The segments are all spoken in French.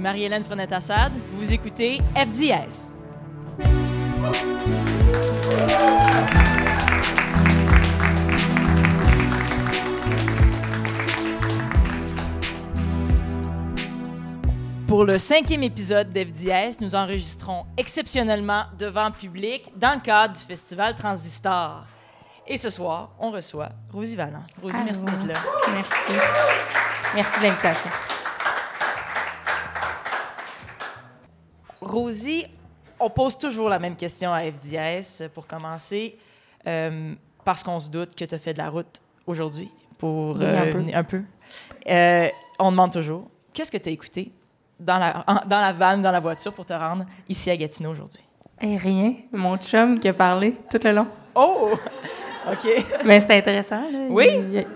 suis Marie-Hélène Frenette-Assad. Vous écoutez FDS. Pour le cinquième épisode d'FDS, nous enregistrons exceptionnellement devant public dans le cadre du festival Transistor. Et ce soir, on reçoit Rosie Vallant. Rosie, Allô. merci d'être là. Merci. Merci de l'invitation. Rosie, on pose toujours la même question à FDS pour commencer, euh, parce qu'on se doute que tu as fait de la route aujourd'hui pour Oui, un euh, peu. venir- un peu. Euh, on demande toujours, qu'est-ce que tu as écouté dans la, en- dans la vanne, dans la voiture pour te rendre ici à Gatineau aujourd'hui? Et rien. Mon chum qui a parlé tout le long. Oh! OK. Mais c'était intéressant. là. Oui? Il-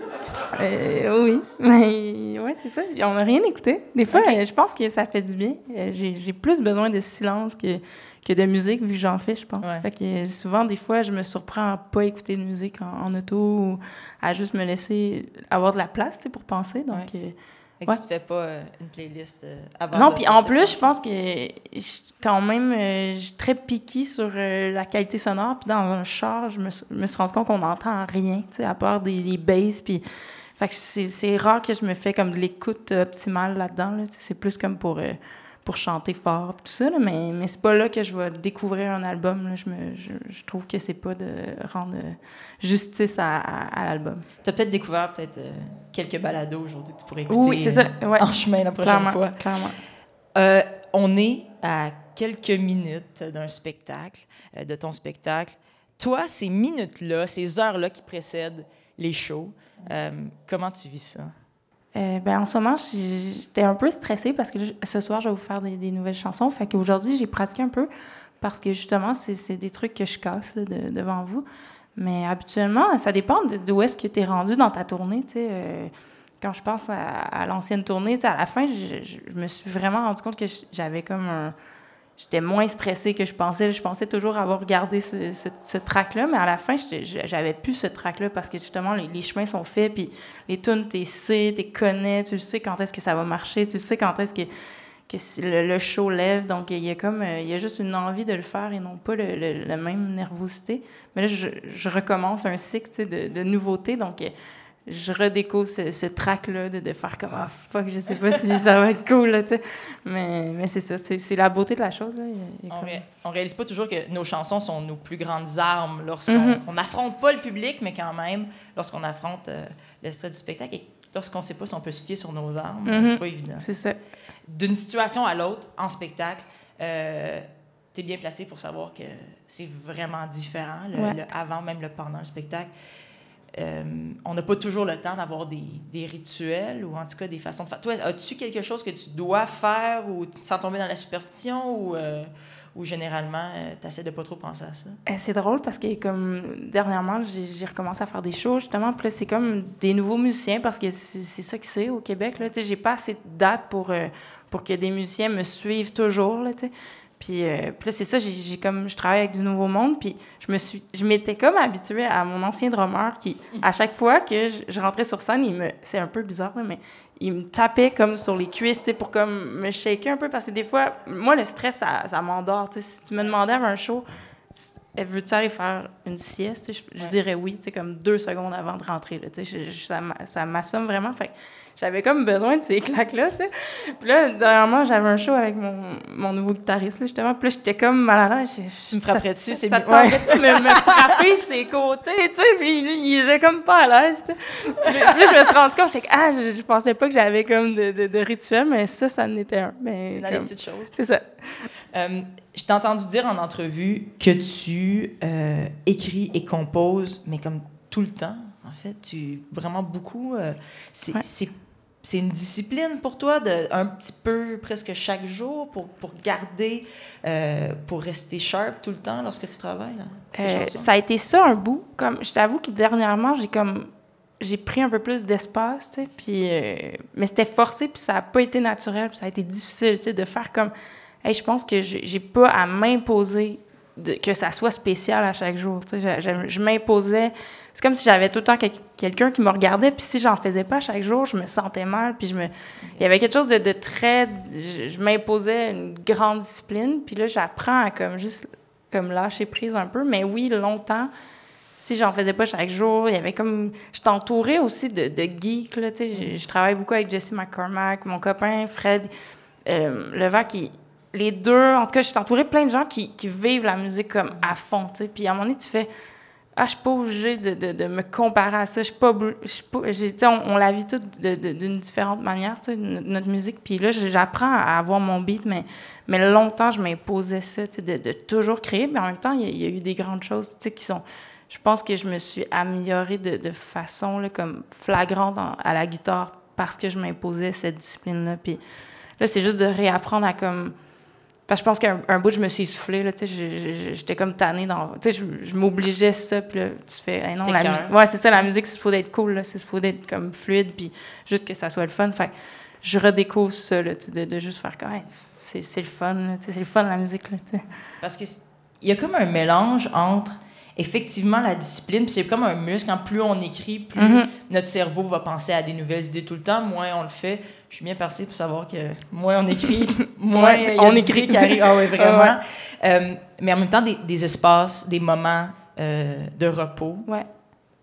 euh, oui. Mais ouais, c'est ça. On n'a rien écouté. Des fois, euh, je pense que ça fait du bien. Euh, J'ai plus besoin de silence que, que de musique, vu que j'en fais, je pense. Ouais. Fait que souvent, des fois, je me surprends à pas écouter de musique en, en auto ou à juste me laisser avoir de la place pour penser. Donc, euh, Fait que Ouais. tu te fais pas euh, une playlist euh, avant Non, puis en plus, je pense que je suis quand même euh, je suis très piquée sur la qualité sonore. Puis dans un char, je me, suis- me suis rendu compte qu'on n'entend rien, tu sais, à part des, des basses. Puis, fait que c'est rare que je me fais comme de l'écoute optimale là-dedans. Là, c'est plus comme pour, euh, pour chanter fort, tout ça. là, mais mais c'est pas là que je vais découvrir un album. Là. Je, me, je, je trouve que c'est pas de rendre euh, justice à, à- à l'album. Tu as peut-être découvert peut-être euh, quelques balados aujourd'hui que tu pourrais écouter Oui, c'est ça. Ouais, en chemin la prochaine clairement, fois. clairement. Euh, on est à quelques minutes d'un spectacle, de ton spectacle. Toi, ces minutes-là, ces heures-là qui précèdent les shows, euh, comment tu vis ça? Euh, ben, en ce moment, j'étais un peu stressée parce que ce soir, je vais vous faire des, nouvelles chansons. Fait qu'aujourd'hui, j'ai pratiqué un peu parce que justement, c'est des trucs que je casse devant vous. Mais habituellement, ça dépend d'où est-ce que tu es rendu dans ta tournée. Euh, quand je pense à, l'ancienne tournée, à la fin, je me suis vraiment rendu compte que j'avais comme un. J'étais moins stressée que je pensais. Je pensais toujours avoir gardé ce, ce, ce track-là, mais à la fin, j'avais plus ce track-là parce que justement, les, chemins sont faits, puis les tunes, tu sais, tu connais, tu sais quand est-ce que ça va marcher, tu sais quand est-ce que, le, show lève. Donc, il y a comme, euh, il y a juste une envie de le faire et non pas la même nervosité. Mais là, je, recommence un cycle de, de nouveautés, donc euh, je redécouvre ce, ce track-là de, de faire comme, ah fuck, je sais pas si ça va être cool, là, tu sais. Mais, mais c'est ça, c'est la beauté de la chose, là. Il il On, comme- ré- on réalise pas toujours que nos chansons sont nos plus grandes armes lorsqu'on Mhm. on n'affronte pas le public, mais quand même, lorsqu'on affronte euh, le stress du spectacle et lorsqu'on sait pas si on peut se fier sur nos armes, Mhm. c'est pas évident. C'est ça. D'une situation à l'autre, en spectacle, euh, tu es bien placé pour savoir que c'est vraiment différent, le, Ouais. le avant, même le pendant le spectacle. Euh, on n'a pas toujours le temps d'avoir des, rituels ou en tout cas des façons de faire. Toi, as-tu quelque chose que tu dois faire ou sans tomber dans la superstition ou, euh, généralement tu essaies de pas trop penser à ça? Euh, C'est drôle parce que comme dernièrement, j'ai recommencé à faire des shows justement. Puis c'est comme des nouveaux musiciens parce que c'est ça que c'est au Québec. Sais, j'ai pas assez de dates pour, euh, pour que des musiciens me suivent toujours. Là. Puis, euh, puis là, c'est ça, j'ai comme je travaille avec du nouveau monde. Puis je me suis, je m'étais comme habituée à mon ancien drummer qui, à chaque fois que je, je rentrais sur scène, il me, c'est un peu bizarre là, mais il me tapait comme sur les cuisses, tu sais, pour comme me shaker un peu parce que des fois, moi, le stress, ça, ça m'endort. tu sais. Si tu me demandais avant un show, elle veux-tu aller faire une sieste? Je, je Ouais. dirais oui, tu sais, comme deux secondes avant de rentrer. Là, tu sais, je- ça ça m'assomme vraiment. Fait j'avais comme besoin de ces claques-là. tu sais. Puis là, dernièrement, j'avais un show avec mon, mon nouveau guitariste, là, justement. Puis là, j'étais comme mal à l'aise. Tu me ça- frapperais dessus, c'est Ça te bien. Ouais. tenterait-tu de me, me frapper ses côtés, tu sais? Puis lui, il était comme pas à l'aise, tu sais. Puis là, je me suis rendu compte, j'étais que, ah, je, je pensais pas que j'avais comme de, de, de rituel, mais ça, ça en était un. Mais C'est dans les petites choses. C'est ça. Euh, je t'ai entendu dire en entrevue que tu euh, écris et composes, mais comme tout le temps, en fait. Tu vraiment beaucoup. euh, c'est Ouais. C'est- une discipline pour toi, de, un petit peu presque chaque jour, pour, pour garder, euh, pour rester sharp tout le temps lorsque tu travailles. Là, Euh, ça a été ça un bout. Comme, je t'avoue que dernièrement, j'ai comme j'ai pris un peu plus d'espace, tu sais, puis euh, mais c'était forcé puis ça n'a pas été naturel, puis ça a été difficile, tu sais, de faire comme hey, je pense que j'ai pas à m'imposer que ça soit spécial à chaque jour, tu sais, je, je- je m'imposais c'est comme si j'avais tout le temps quelqu'un qui me regardait, puis si j'en faisais pas chaque jour, je me sentais mal, puis je me... Il y avait quelque chose de, très... Je, m'imposais une grande discipline, puis là, j'apprends à comme juste comme lâcher prise un peu, mais oui, longtemps, si j'en faisais pas chaque jour, il y avait comme... Je entourée aussi de, geeks, là, tu sais, je, travaille beaucoup avec Jesse McCormack, mon copain Fred euh, qui les deux, en tout cas, je suis entourée de plein de gens qui, qui vivent la musique comme à fond, tu sais. Puis à un moment donné, tu fais, ah, je suis pas obligée de, de, de, me comparer à ça. Je suis pas, je pas on, on, la vit toute d'une différente manière, notre musique. Puis là, j'apprends à avoir mon beat, mais, mais longtemps, je m'imposais ça, de, de, toujours créer. Mais en même temps, il y, a eu des grandes choses, qui sont... Je pense que je me suis améliorée de, de façon, là, comme flagrante à la guitare parce que je m'imposais cette discipline-là. Puis là, c'est juste de réapprendre à, comme je pense qu'un bout, je me suis essoufflée, là, tu sais, j'étais comme tannée dans... Tu sais, je, m'obligeais ça, puis là, tu fais... non, la musique... Ouais, c'est ça, la musique, c'est supposé être cool, là, c'est supposé être comme fluide, puis juste que ça soit le fun. Fait je redécouvre ça, là, de, de juste faire comme... c'est le fun, là, c'est le fun, la musique, là, tu sais. Parce qu'il y a comme un mélange entre effectivement, la discipline, c'est comme un muscle. Quand plus on écrit, plus mm-hmm. notre cerveau va penser à des nouvelles idées tout le temps. Moins on le fait. Je suis bien passée pour savoir que moins on écrit, moins on écrit qui arrive. Ah oui, vraiment. Euh, mais en même temps, des, des espaces, des moments euh, de repos. Ouais.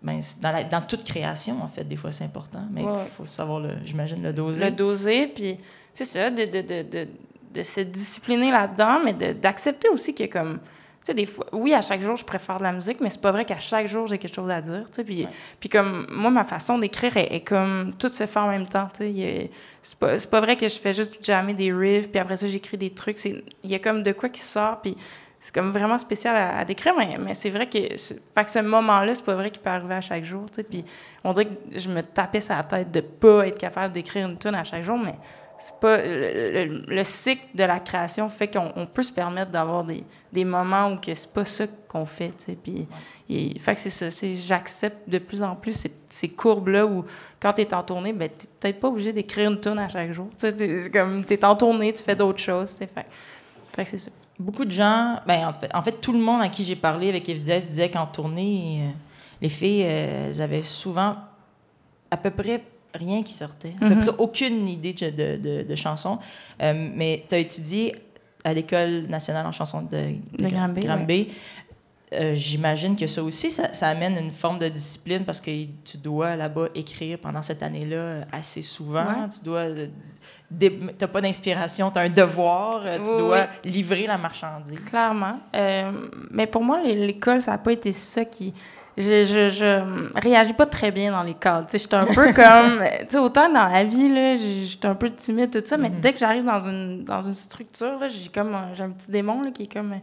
Ben, dans, dans, toute création, en fait, des fois, c'est important. Mais il faut savoir, j'imagine, le doser. Le doser, puis c'est ça, de, de, de, de, se discipliner là-dedans, mais d'accepter aussi que comme tu sais, des fois, oui, à chaque jour, je préfère de la musique, mais c'est pas vrai qu'à chaque jour, j'ai quelque chose à dire, tu sais. Puis, puis comme, moi, ma façon d'écrire est, comme, tout se fait en même temps, tu sais. C'est pas, pas vrai que je fais juste jammer des riffs, puis après ça, j'écris des trucs. Il y a comme de quoi qui sort, puis c'est comme vraiment spécial à, décrire, mais, mais c'est vrai que, fait que ce moment-là, c'est pas vrai qu'il peut arriver à chaque jour, tu sais. Puis on dirait que je me tapais sur la tête de pas être capable d'écrire une tune à chaque jour, mais c'est pas le, cycle de la création fait qu'on peut se permettre d'avoir des, des, moments où que c'est pas ça qu'on fait tu sais puis fait que c'est ça c'est j'accepte de plus en plus ces, ces courbes là où quand tu es en tournée ben t'es peut-être pas obligé d'écrire une tune à chaque jour tu sais comme t'es en tournée tu fais d'autres choses fait fait que c'est ça. Beaucoup de gens ben en fait, en fait tout le monde à qui j'ai parlé avec FDS disait qu'en tournée euh, les filles euh, elles avaient souvent à peu près rien qui sortait. À peu mhm. près aucune idée de, de, de chanson. Euh, mais tu as étudié à l'École nationale en chanson de, de, Granby. Euh, j'imagine que ça aussi, ça, ça, amène une forme de discipline parce que tu dois là-bas écrire pendant cette année-là assez souvent. Tu dois. Euh, n'as pas d'inspiration, tu as un devoir, tu dois livrer la marchandise. Clairement. mais pour moi, l'école, ça n'a pas été ça qui je, je, je réagis pas très bien dans les cadres. Je suis un peu comme. Tu sais, autant dans la vie, là, j'étais un peu timide, tout ça, mais mm-hmm. dès que j'arrive dans une, dans une structure, j'ai comme j'ai un petit démon là, qui est comme.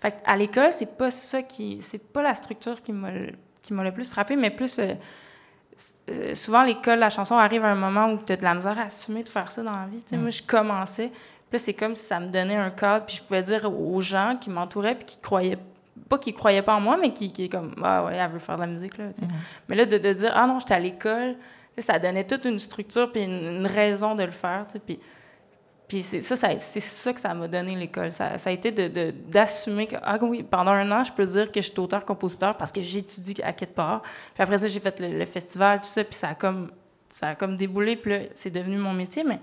Fait à l'école, c'est pas ça qui. C'est pas la structure qui m'a le plus frappé, mais plus. Euh, souvent, l'école, la chanson arrive à un moment où tu as de la misère à assumer de faire ça dans la vie. Mm. Moi, je commençais. Puis c'est comme si ça me donnait un cadre, puis je pouvais dire aux gens qui m'entouraient puis qui croyaient pas qu'il croyait pas en moi, mais qui, qui est comme, ah ouais, elle veut faire de la musique, là. Mm-hmm. Mais là, de, de, dire, ah non, j'étais à l'école, ça donnait toute une structure puis une, raison de le faire, tu sais. Puis, puis c'est ça, ça c'est ça que ça m'a donné l'école. Ça, ça, a été de, d'assumer que, ah oui, pendant un an, je peux dire que je suis auteur-compositeur parce que j'ai étudié à quelque part. Puis après ça, j'ai fait le, le, festival, tout ça, puis ça a comme, ça a comme déboulé, puis là, c'est devenu mon métier. Mais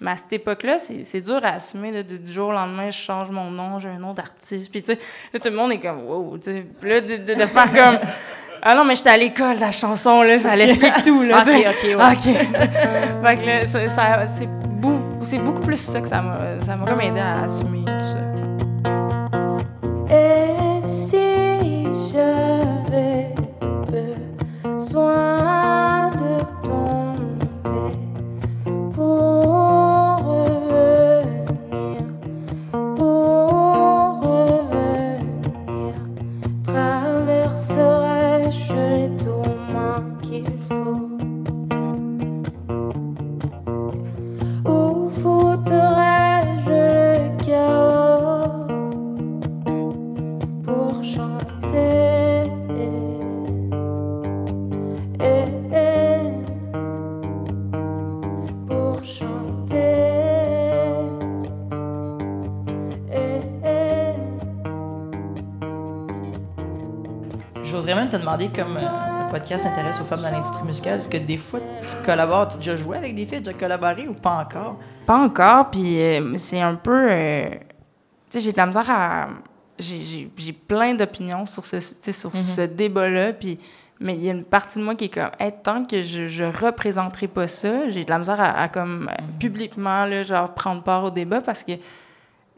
mais à cette époque-là, c'est dur à assumer. Là, du jour au lendemain, je change mon nom, j'ai un nom d'artiste. Puis, tu sais, tout le monde est comme, wow, tu sais. Puis là, de, de, faire comme, ah non, mais j'étais à l'école, la chanson, là, ça l'explique tout, là. OK, OK, ouais. OK. fait que là, ça, ça c'est beaucoup, beaucoup plus ça que ça m'a, ça m'a comme aidé à assumer tout ça. Et te demander comme euh, podcast s'intéresse aux femmes dans l'industrie musicale. Est-ce que des fois, tu collabores, tu as déjà joué avec des filles, tu as collaboré ou pas encore? Pas encore, puis euh, c'est un peu... euh, tu sais, j'ai de la misère à... J'ai- plein d'opinions sur ce, Mhm. ce débat-là, puis... Mais il y a une partie de moi qui est comme, hey, tant que je, je représenterai pas ça, j'ai de la misère à, à comme, publiquement, là, genre, prendre part au débat parce que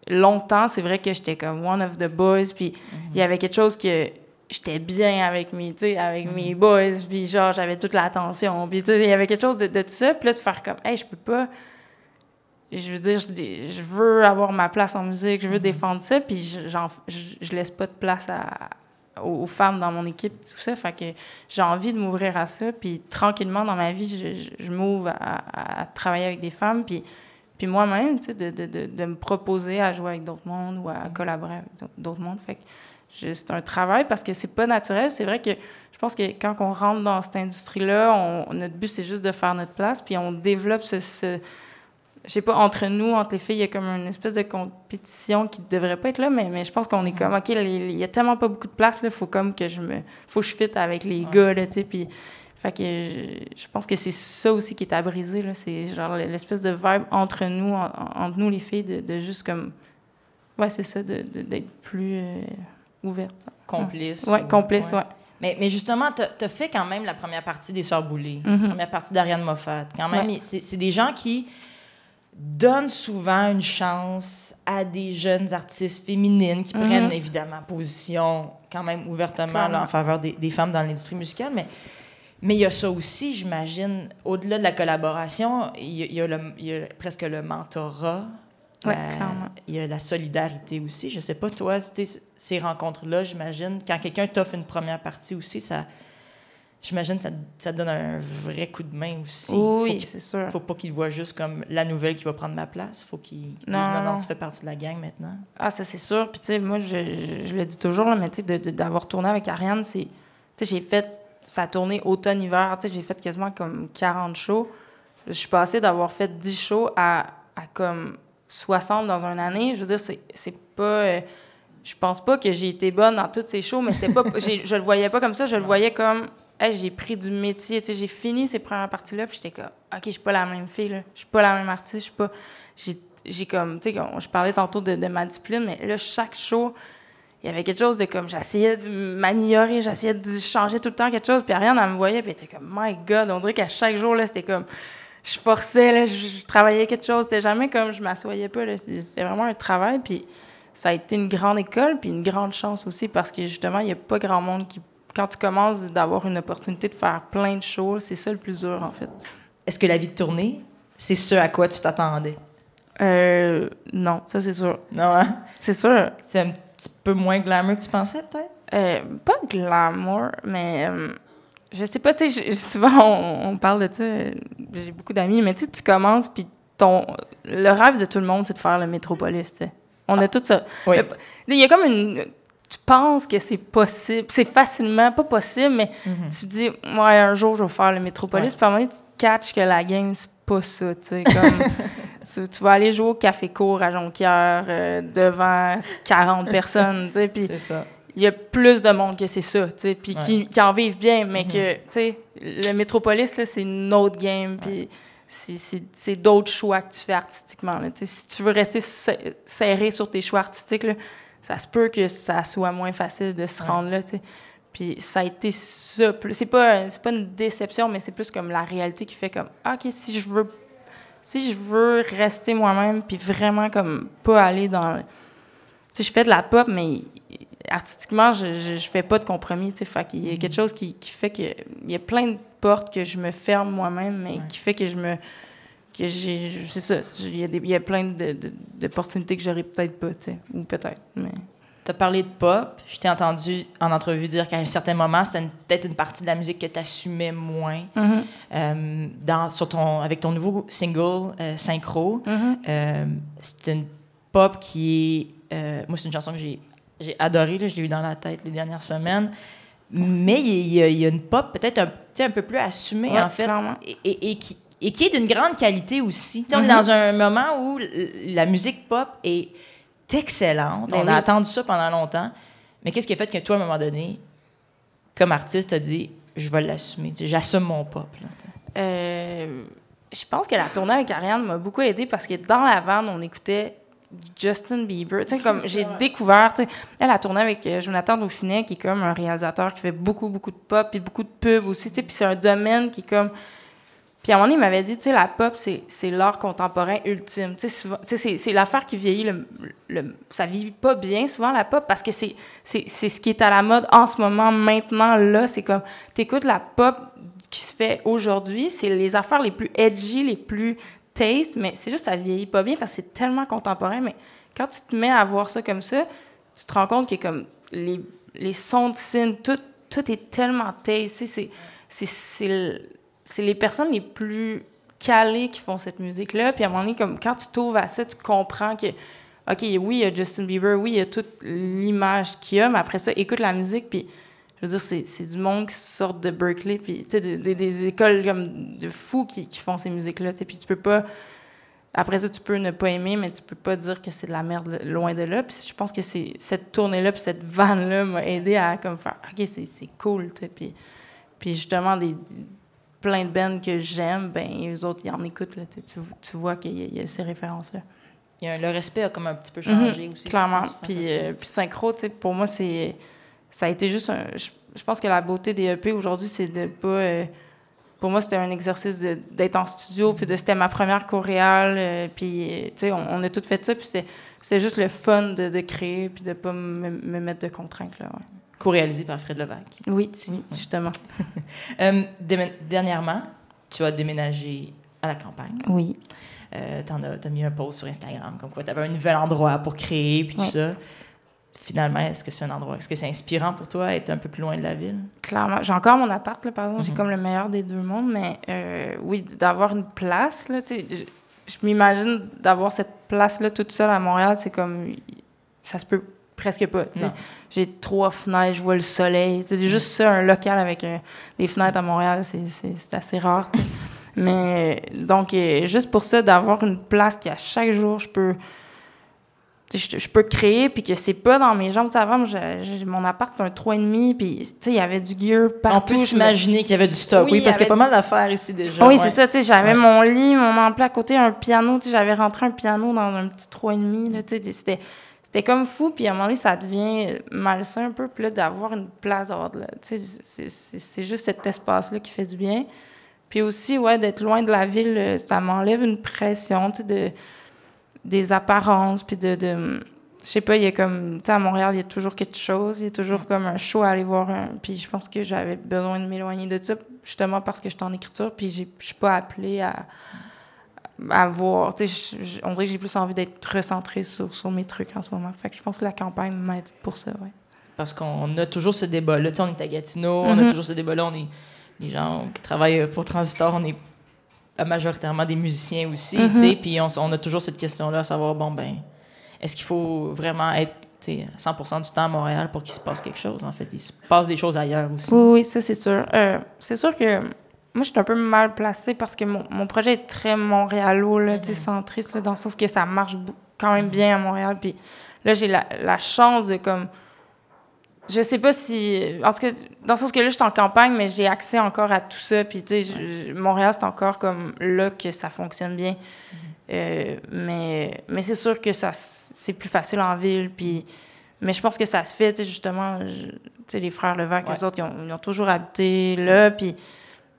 longtemps, c'est vrai que j'étais comme one of the boys, puis il y avait quelque chose que j'étais bien avec mes, avec mes boys, puis genre, j'avais toute l'attention, puis tu sais, il y avait quelque chose de, de tout ça, puis là, de faire comme, hey, je peux pas, je veux dire, je, je veux avoir ma place en musique, je veux défendre ça, puis je, j'en- je, laisse pas de place à, aux, aux femmes dans mon équipe, tout ça, fait que j'ai envie de m'ouvrir à ça, puis tranquillement, dans ma vie, je, m'ouvre à, à- à travailler avec des femmes, puis puis moi-même, tu sais, de, de, de, de me proposer à jouer avec d'autres mondes ou à collaborer avec d'autres- mondes. Fait que c'est un travail parce que c'est pas naturel. C'est vrai que je pense que quand on rentre dans cette industrie-là, on- notre but, c'est juste de faire notre place, puis on développe ce... ce je sais pas, entre nous, entre les filles, il y a comme une espèce de compétition qui devrait pas être là, mais, mais je pense qu'on est comme, OK, il y a tellement pas beaucoup de place, là, faut comme que je me... faut que je fitte avec les gars, là, tu sais, puis... Fait que je, je pense que c'est ça aussi qui est à briser, là. C'est genre l'espèce de vibe entre nous, en- en- entre nous les filles, de, de juste comme... Ouais, c'est ça, de- de- d'être plus euh, ouverte. Complice. Ouais, ou- complice, ouais. Mais, mais justement, tu as fait quand même la première partie des Sœurs Mhm. la première partie d'Ariane Moffat. Quand même, Ouais. c'est des gens qui donnent souvent une chance à des jeunes artistes féminines qui Mhm. prennent évidemment position quand même ouvertement là, en faveur des, des femmes dans l'industrie musicale. Mais mais il y a ça aussi, j'imagine, au-delà de la collaboration, il y y a presque le mentorat. Ouais, clairement. il y a la solidarité aussi. Je sais pas, toi, ces rencontres-là, j'imagine, quand quelqu'un t'offre une première partie aussi, ça, j'imagine, ça, ça te donne un vrai coup de main aussi. Oui, c'est sûr. faut pas qu'il voit juste comme la nouvelle qui va prendre ma place. Faut qu'il dise Non, non, tu fais partie de la gang maintenant. Ah, ça, c'est sûr. Puis, tu sais, moi, je, je, je le dis toujours, là, mais tu sais, d'avoir tourné avec Ariane, c'est. Tu sais, j'ai fait sa tournée automne-hiver. Tu sais, j'ai fait quasiment comme 40 shows. Je suis passée d'avoir fait 10 shows à, à comme 60 dans une année. Je veux dire, c'est pas. euh, je pense pas que j'ai été bonne dans toutes ces shows, mais c'était pas. je le voyais pas comme ça. Je le voyais comme. Hey, j'ai pris du métier. Tu sais, j'ai fini ces premières parties-là, puis j'étais comme, OK, je suis pas la même fille, là. Je suis pas la même artiste. Je suis pas. J'ai comme, tu sais, je parlais tantôt de, de ma discipline, mais là, chaque show, il y avait quelque chose de comme, j'essayais de m'améliorer, j'essayais de changer tout le temps quelque chose, puis Ariane, elle me voyait, puis elle était comme, my God, on dirait qu'à chaque jour, là, c'était comme, je forçais, là, je, travaillais quelque chose, c'était jamais comme, je m'assoyais pas, c'était vraiment un travail, puis ça a été une grande école, puis une grande chance aussi, parce que justement, il y a pas grand monde qui, quand tu commences d'avoir une opportunité de faire plein de choses, c'est ça le plus dur, en fait. Est-ce que la vie de tournée, c'est ce à quoi tu t'attendais? Euh, non, ça c'est sûr. Non, hein? C'est sûr. C'est un petit peu moins glamour que tu pensais, peut-être? Euh, pas glamour, mais euh, je sais pas, tu sais, souvent on, on parle de ça, j'ai beaucoup d'amis, mais tu sais, tu commences, puis ton, le rêve de tout le monde, c'est de faire le métropolis, tu sais. On a tout ça. Oui. Il y a comme une... Tu penses que c'est possible, c'est facilement, pas possible, mais tu dis, ouais, un jour, je vais faire le métropolis, puis à un moment donné, tu catches que la game, c'est pas ça, tu sais, comme... tu, tu vas aller jouer au Café Court à Jonquière euh, devant 40 personnes, tu sais, puis C'est ça. Il y a plus de monde que c'est ça, tu sais, puis Ouais. qui, qui en vivent bien, mais Mhm. que, tu sais, le Métropolis, c'est une autre game, puis c'est- d'autres choix que tu fais artistiquement, là. Si tu veux rester se- serré sur tes choix artistiques, là, ça se peut que ça soit moins facile de se Ouais. rendre là, tu sais. Puis ça a été ça. C'est pas, c'est pas une déception, mais c'est plus comme la réalité qui fait comme, ah, OK, si je veux si je veux rester moi-même puis vraiment comme pas aller dans le- tu sais je fais de la pop mais artistiquement je, je, je fais pas de compromis tu sais qu'il y a quelque chose qui, qui fait que il y a plein de portes que je me ferme moi-même mais Ouais. qui fait que je me que j'ai c'est ça il y il y a plein de, de- d'opportunités que j'aurais peut-être pas tu sais ou peut-être mais Tu as parlé de pop. Je t'ai entendu en entrevue dire qu'à un certain moment, c'était peut-être une partie de la musique que tu assumais moins. Mhm. Euh, dans, sur ton, avec ton nouveau single, euh, Synchro, Mhm. euh, c'est une pop qui est. moi, c'est une chanson que j'ai, j'ai adorée. là, je l'ai eu dans la tête les dernières semaines. Mais il y, a, il y a une pop peut-être un, un peu plus assumée, Ouais, en fait. Et, et- et qui, et qui est d'une grande qualité aussi. Tu sais, On est dans un moment où la musique pop est excellente. Ben On a attendu ça pendant longtemps. Mais qu'est-ce qui a fait que toi, à un moment donné, comme artiste, t'as dit je vais l'assumer. J'assume mon pop. Euh, je pense que la tournée avec Ariane m'a beaucoup aidé parce que dans la vanne, on écoutait Justin Bieber. Tu sais, comme j'ai découvert, tu sais, elle a tourné avec euh, Jonathan Dauphinet, qui est comme un réalisateur qui fait beaucoup, beaucoup de pop et beaucoup de pubs aussi, tu sais, puis c'est un domaine qui est comme... Puis à un moment donné, il m'avait dit, tu sais, la pop, c'est l'art contemporain ultime. Tu sais, c'est l'affaire qui vieillit, le, le, ça vieillit pas bien souvent, la pop, parce que c'est ce qui est à la mode en ce moment, maintenant, là. C'est comme, t'écoutes la pop qui se fait aujourd'hui, c'est les affaires les plus edgy, les plus taste, mais c'est juste ça vieillit pas bien parce que c'est tellement contemporain. Mais quand tu te mets à voir ça comme ça, tu te rends compte que comme les, les sons de scène, tout, tout est tellement taste. C'est les personnes les plus calées qui font cette musique-là. Puis à un moment donné, comme, quand tu t'ouvres à ça, tu comprends que, OK, oui, il y a Justin Bieber, oui, il y a toute l'image qu'il y a, mais après ça, écoute la musique, puis je veux dire, c'est du monde qui sort de Berkeley, puis tu sais, des, écoles comme de fous qui, qui font ces musiques-là, puis tu peux pas... Après ça, tu peux ne pas aimer, mais tu peux pas dire que c'est de la merde loin de là. Puis je pense que c'est cette tournée-là, puis cette vanne-là m'a aidé à comme faire « OK, c'est cool », tu sais, puis, puis justement, des, plein de bands que j'aime, ben eux autres, ils en écoutent, là, tu, tu vois qu'il y, a ces références-là. Il y a, le respect a comme un petit peu changé mhm, aussi. Clairement. Puis, euh, puis synchro, tu sais, pour moi, c'est ça a été juste un. Je, pense que la beauté des EP aujourd'hui, c'est de pas. Euh, pour moi, c'était un exercice d'être en studio, puis c'était ma première choréale, euh, puis, tu sais, on, a tout fait ça, puis c'était juste le fun de, de créer, puis de pas me, me, mettre de contraintes, là, ouais. Co-réalisé par Fred Levac. Oui, justement. Euh, dernièrement, tu as déménagé à la campagne. Oui. Euh, tu as, as, mis un post sur Instagram, comme quoi tu avais un nouvel endroit pour créer, puis tout ça finalement, est-ce que c'est un endroit, est-ce que c'est inspirant pour toi, être un peu plus loin de la ville? Clairement. J'ai encore mon appart, là, par exemple. J'ai Mhm. comme le meilleur des deux mondes, mais euh, oui, d'avoir une place, là, tu sais, je, m'imagine d'avoir cette place-là toute seule à Montréal, c'est comme... Ça se peut presque pas, tu sais. Non. J'ai trois fenêtres, je vois le soleil. C'est juste ça, un local avec euh, des fenêtres à Montréal, c'est- assez rare, tu sais. Mais donc, euh, juste pour ça, d'avoir une place qui, à chaque jour, je peux je, je peux créer, puis que c'est pas dans mes jambes. Avant, j'ai- mon appart, c'est un 3,5, puis il y avait du gear partout. On peut je s'imaginer qu'il y avait du stock, Oui, oui, parce qu'il y a pas mal d'affaires ici déjà. Oui, ouais. c'est ça, tu sais, j'avais Ouais. mon lit, mon emploi à côté, un piano, j'avais rentré un piano dans un petit 3,5, là, tu sais, c'était... C'était comme fou, puis à un moment donné, ça devient malsain un peu. Puis là, d'avoir une place, d'avoir de c'est- juste cet espace-là qui fait du bien. Puis aussi, ouais, d'être loin de la ville, ça m'enlève une pression, tu sais, de, des apparences, puis de... de je sais pas, il y a comme... Tu sais, à Montréal, il y a toujours quelque chose, il y a toujours comme un show à aller voir. un- puis je pense que j'avais besoin de m'éloigner de ça, justement parce que j'étais en écriture, puis je suis pas appelée à, à voir. Tu sais, on dirait que j'ai plus envie d'être recentrée sur, sur mes trucs en ce moment. Fait que je pense que la campagne m'aide pour ça, ouais. Parce qu'on a toujours ce débat-là. Tu sais, on est à Gatineau, on a Mhm. toujours ce débat-là. On est des gens qui travaillent pour Transistor, on est majoritairement des musiciens aussi, Mhm. tu sais. Puis on, a toujours cette question-là, à savoir, bon, ben, est-ce qu'il faut vraiment être tu sais, 100% du temps à Montréal pour qu'il se passe quelque chose, en fait? Il se passe des choses ailleurs aussi. Oui, oui, ça, c'est sûr. Euh, c'est sûr que moi, je suis un peu mal placée parce que mon, mon projet est très montréalo, là, tu sais, centriste, là, dans le sens que ça marche quand même bien à Montréal. Puis là, j'ai la, la chance de, comme... Je sais pas si... En tout cas, dans le sens que là, je suis en campagne, mais j'ai accès encore à tout ça. Puis, tu sais, Montréal, c'est encore comme là que ça fonctionne bien. Euh, mais mais c'est sûr que ça c'est plus facile en ville. Puis, mais je pense que ça se fait, tu sais, justement, tu sais, les frères Levac, Ouais. eux autres, ils ont, ils ont toujours habité là. Puis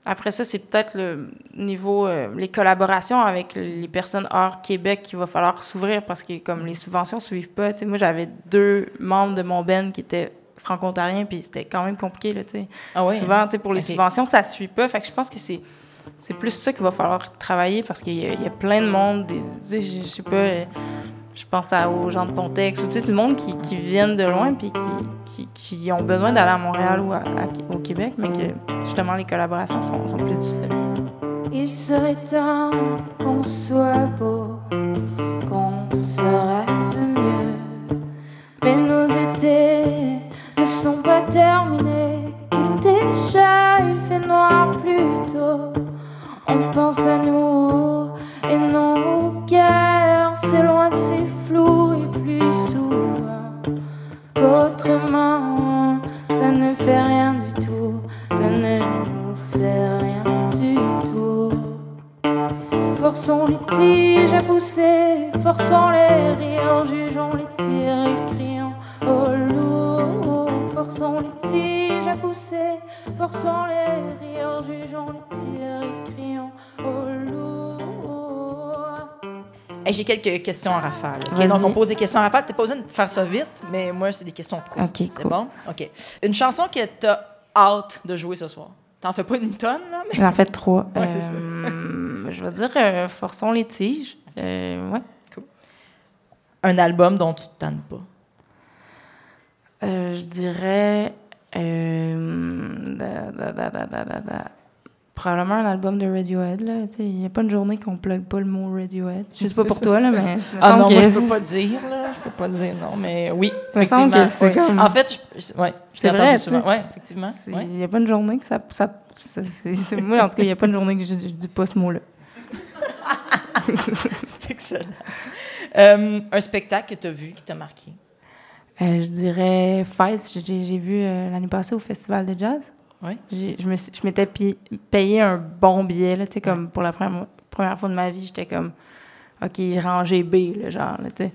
après ça, c'est peut-être le niveau, euh, les collaborations avec les personnes hors Québec qu'il va falloir s'ouvrir parce que comme les subventions suivent pas, tu sais, moi j'avais deux membres de mon ben qui étaient franco-ontariens, puis c'était quand même compliqué, là, tu sais. Ah ouais? Souvent, tu sais, pour les subventions, ça suit pas. Fait que je pense que c'est c'est plus ça qu'il va falloir travailler parce qu'il y, a- il y a plein de monde, des, tu sais, je je sais pas, euh, je pense à, aux gens de Pontex, ou tu sais, du monde qui, qui viennent de loin puis qui, qui, qui ont besoin d'aller à Montréal ou à- à- au Québec, mais que justement les collaborations sont, sont plus difficiles. Il serait temps qu'on soit beau, qu'on se rêve mieux. Mais étés ne sont pas terminés, que déjà il fait noir plus tôt. On pense à nous et non aux guerres, c'est loin, c'est flou et plus souvent qu'autrement. Ça ne fait rien du tout, ça ne nous fait rien du tout. Forçons les tiges à pousser, forçons les rires, jugeons les tirs et crions. Oh loup. Forçons les tiges à pousser, forçons les rires, jugeons les tirs et crions au loup. Hey, J'ai quelques questions en rafale. ok? Vas-y. Donc, on pose des questions en rafale. T'es pas besoin de faire ça vite, mais moi, c'est des questions courtes. Ok, C'est cool. bon? OK. Une chanson que t'as hâte de jouer ce soir. T'en fais pas une tonne, là, mais... J'en fais trois. Ouais. Euh, je vais dire euh, Forçons les tiges. Euh, ouais. Un album dont tu te tannes pas. Euh, je dirais. euh, da- da- da-. Probablement un album de Radiohead. Il n'y a pas une journée qu'on plug pas le mot Radiohead. Je sais pas pour ça. toi, là, mais. me Ah non, que moi, je peux pas dire, là. Je peux pas dire non, mais oui, Il me semble effectivement. que c'est oui. comme- En fait, je, je- ouais, je vrai, entendu souvent. Oui, effectivement. Il ouais. n'y a pas une journée que ça. ça, ça- c'est- c'est- moi, en tout cas, il n'y a pas une journée que je, je dis pas ce mot-là. C'est excellent. Euh, un spectacle que tu as vu qui t'a marqué? Euh, je dirais Fez. J'ai vu euh, l'année passée au Festival de Jazz. Oui. Je m'étais payé un bon billet, là, tu sais, comme pour la première, première fois de ma vie, j'étais comme, OK, rangée B, là, genre, là, tu sais.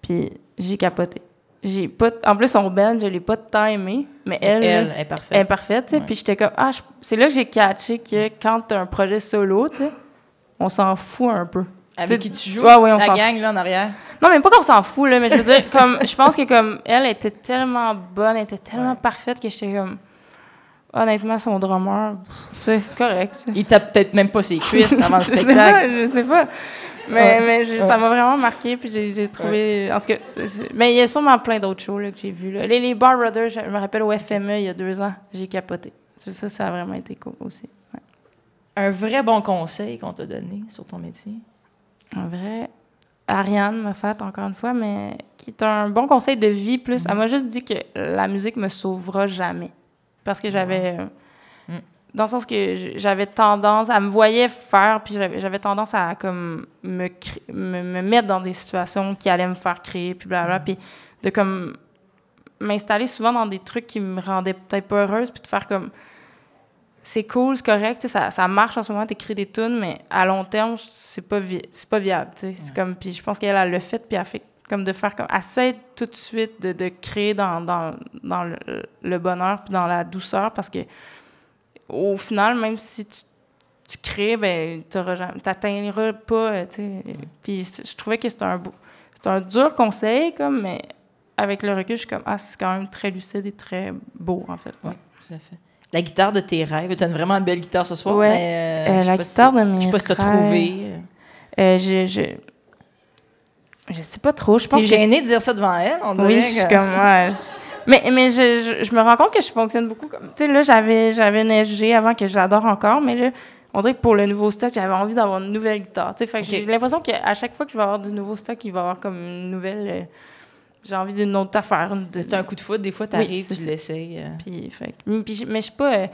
Puis j'ai capoté. J'ai pas... En plus, son band, je l'ai pas tant aimé, mais elle, Elle est parfaite. elle est parfaite, tu sais. Ouais. Puis j'étais comme, ah, c'est là que j'ai catché que quand t'as un projet solo, tu sais, on s'en fout un peu. Avec Tu qui tu joues? ouais, ouais, on La gang, là, en arrière. Non, mais pas qu'on s'en fout, là, mais je veux dire, comme, je pense que comme elle était tellement bonne, elle était tellement Ouais. parfaite que j'étais comme, honnêtement, son drummer, c'est correct. Il tape peut-être même pas ses cuisses avant le spectacle. je sais pas. Mais, Ouais. mais je- Ouais. ça m'a vraiment marqué, puis j'ai trouvé. En tout cas, mais il y a sûrement plein d'autres shows là, que j'ai vus. là. Les, les Bar Brothers, je me rappelle au FME il y a deux ans, j'ai capoté. Ça, ça a vraiment été cool aussi. Ouais. Un vrai bon conseil qu'on t'a donné sur ton métier? En vrai, Ariane m'a fait encore une fois, mais qui est un bon conseil de vie plus. Elle m'a juste dit que la musique me sauvera jamais. Parce que j'avais. euh, Mm. Dans le sens que j'avais tendance, elle me voyait faire, puis j'avais tendance à comme me, me, me mettre dans des situations qui allaient me faire créer, puis blablabla, puis de comme m'installer souvent dans des trucs qui me rendaient peut-être pas heureuse, puis de faire comme c'est cool, c'est correct, ça, ça marche en ce moment, t'écris des tunes, mais à long terme, c'est pas, vi- pas viable, tu sais. C'est comme, puis je pense qu'elle, elle l'a fait, puis elle fait comme de faire comme, essaie tout de suite de, de créer dans, dans, dans le, le bonheur, puis dans la douceur, parce que au final, même si tu, tu crées, ben, t'atteindras pas, euh, tu sais. Puis je trouvais que c'était un, beau- c'était un dur conseil, comme, mais avec le recul, je suis comme, ah, c'est quand même très lucide et très beau, en fait. Oui, tout à fait. La guitare de tes rêves. Tu as une vraiment une belle guitare ce soir. Ouais. mais, euh, Euh, je la si- guitare de mes Je sais pas si tu as rêves. trouvé. Euh, je, je, je sais pas trop. Je pense T'es gênée de dire ça devant elle, on dirait. oui, je suis comme je- Mais, mais je, je, je me rends compte que je fonctionne beaucoup comme. Tu sais, là, j'avais, j'avais neigé avant que j'adore encore, mais là, on dirait que pour le nouveau stock, j'avais envie d'avoir une nouvelle guitare. Tu sais, j'ai l'impression qu'à chaque fois que je vais avoir du nouveau stock, il va y avoir comme une nouvelle. Euh, j'ai envie d'une autre affaire. de- C'est un coup de foot, des fois, tu arrives, c'est tu l'essayes. euh. Puis, fait puis je- mais je suis pas. euh,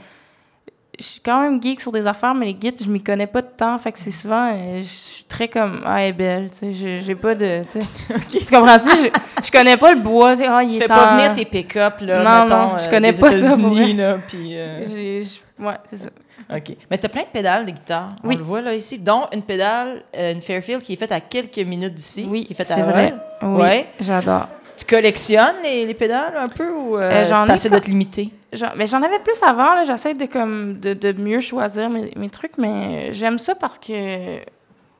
je suis quand même geek sur des affaires, mais les guides, je m'y connais pas de temps. Fait que c'est souvent. euh, je suis très comme. Ah, elle est belle. Tu sais, j'ai- pas de. Tu sais. Tu comprends-tu? Je, je connais pas le bois. Tu sais, ah, il Tu est fais pas en- venir tes pick-up, là, Non, mettons, non, je euh, connais des pas ça, pour là, puis... euh, Ouais, c'est ça. OK. Mais t'as plein de pédales de guitare. On Oui. le voit, là, ici. Dont une pédale, euh, une Fairfield, qui est faite à quelques minutes d'ici. Oui, qui est faite à vrai. Oui, Ouais. j'adore. Tu collectionnes les, les pédales un peu ou euh, Euh, t'essaies de te limiter? J'en- mais j'en avais plus avant, là. J'essaie de, comme, de, de mieux choisir mes, mes trucs, mais j'aime ça parce que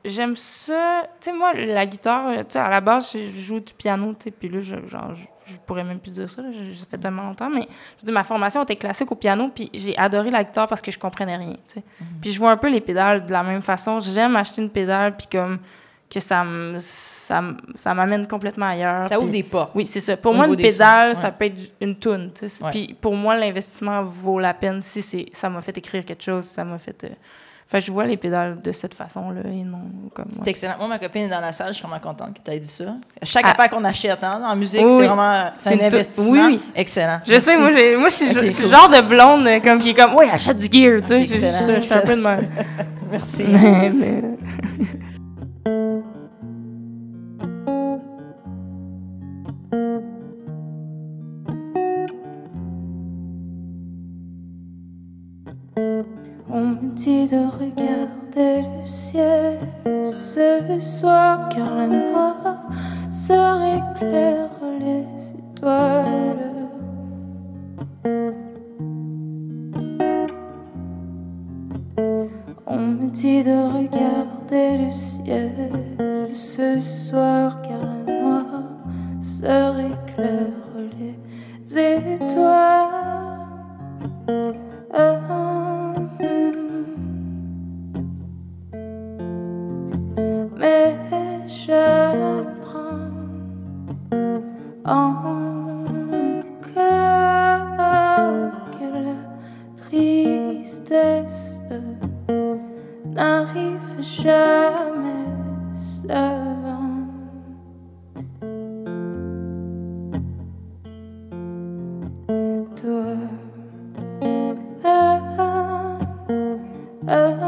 j'aime ça. Tu sais, moi, la guitare, tu sais, à la base, je je joue du piano, tu sais, puis là, je, genre, je, je pourrais même plus dire ça, là, je- ça fait tellement longtemps, mais je dire, ma formation était classique au piano, puis j'ai adoré la guitare parce que je comprenais rien, sais. Puis je vois un peu les pédales de la même façon. J'aime acheter une pédale, puis comme que ça me- ça m'amène complètement ailleurs. Ça ouvre puis- des portes. oui, c'est ça. Pour moi, une sons, pédale, ouais. ça peut être une toune. Ouais. Puis pour moi, l'investissement vaut la peine si c'est, ça m'a fait écrire quelque chose, ça m'a fait. euh, Fait que je vois les pédales de cette façon-là et non comme. C'est ouais. excellent. Moi, ma copine est dans la salle, je suis vraiment contente que tu aies dit ça. Chaque Ah. affaire qu'on achète hein, en musique, Oui, c'est vraiment c'est un investissement. oui, oui. Excellent. Je sais, moi, j'ai, moi je suis Ok, je suis cool. le genre de blonde euh, comme qui est comme, ouais, achète du gear, tu sais. Je- Excellent. Je je suis un peu de même. Merci. Mais- mais- Dit de regarder le ciel ce soir, car la noirceur éclaire les étoiles. On me dit de regarder le ciel ce soir, car la noirceur éclaire les Oh.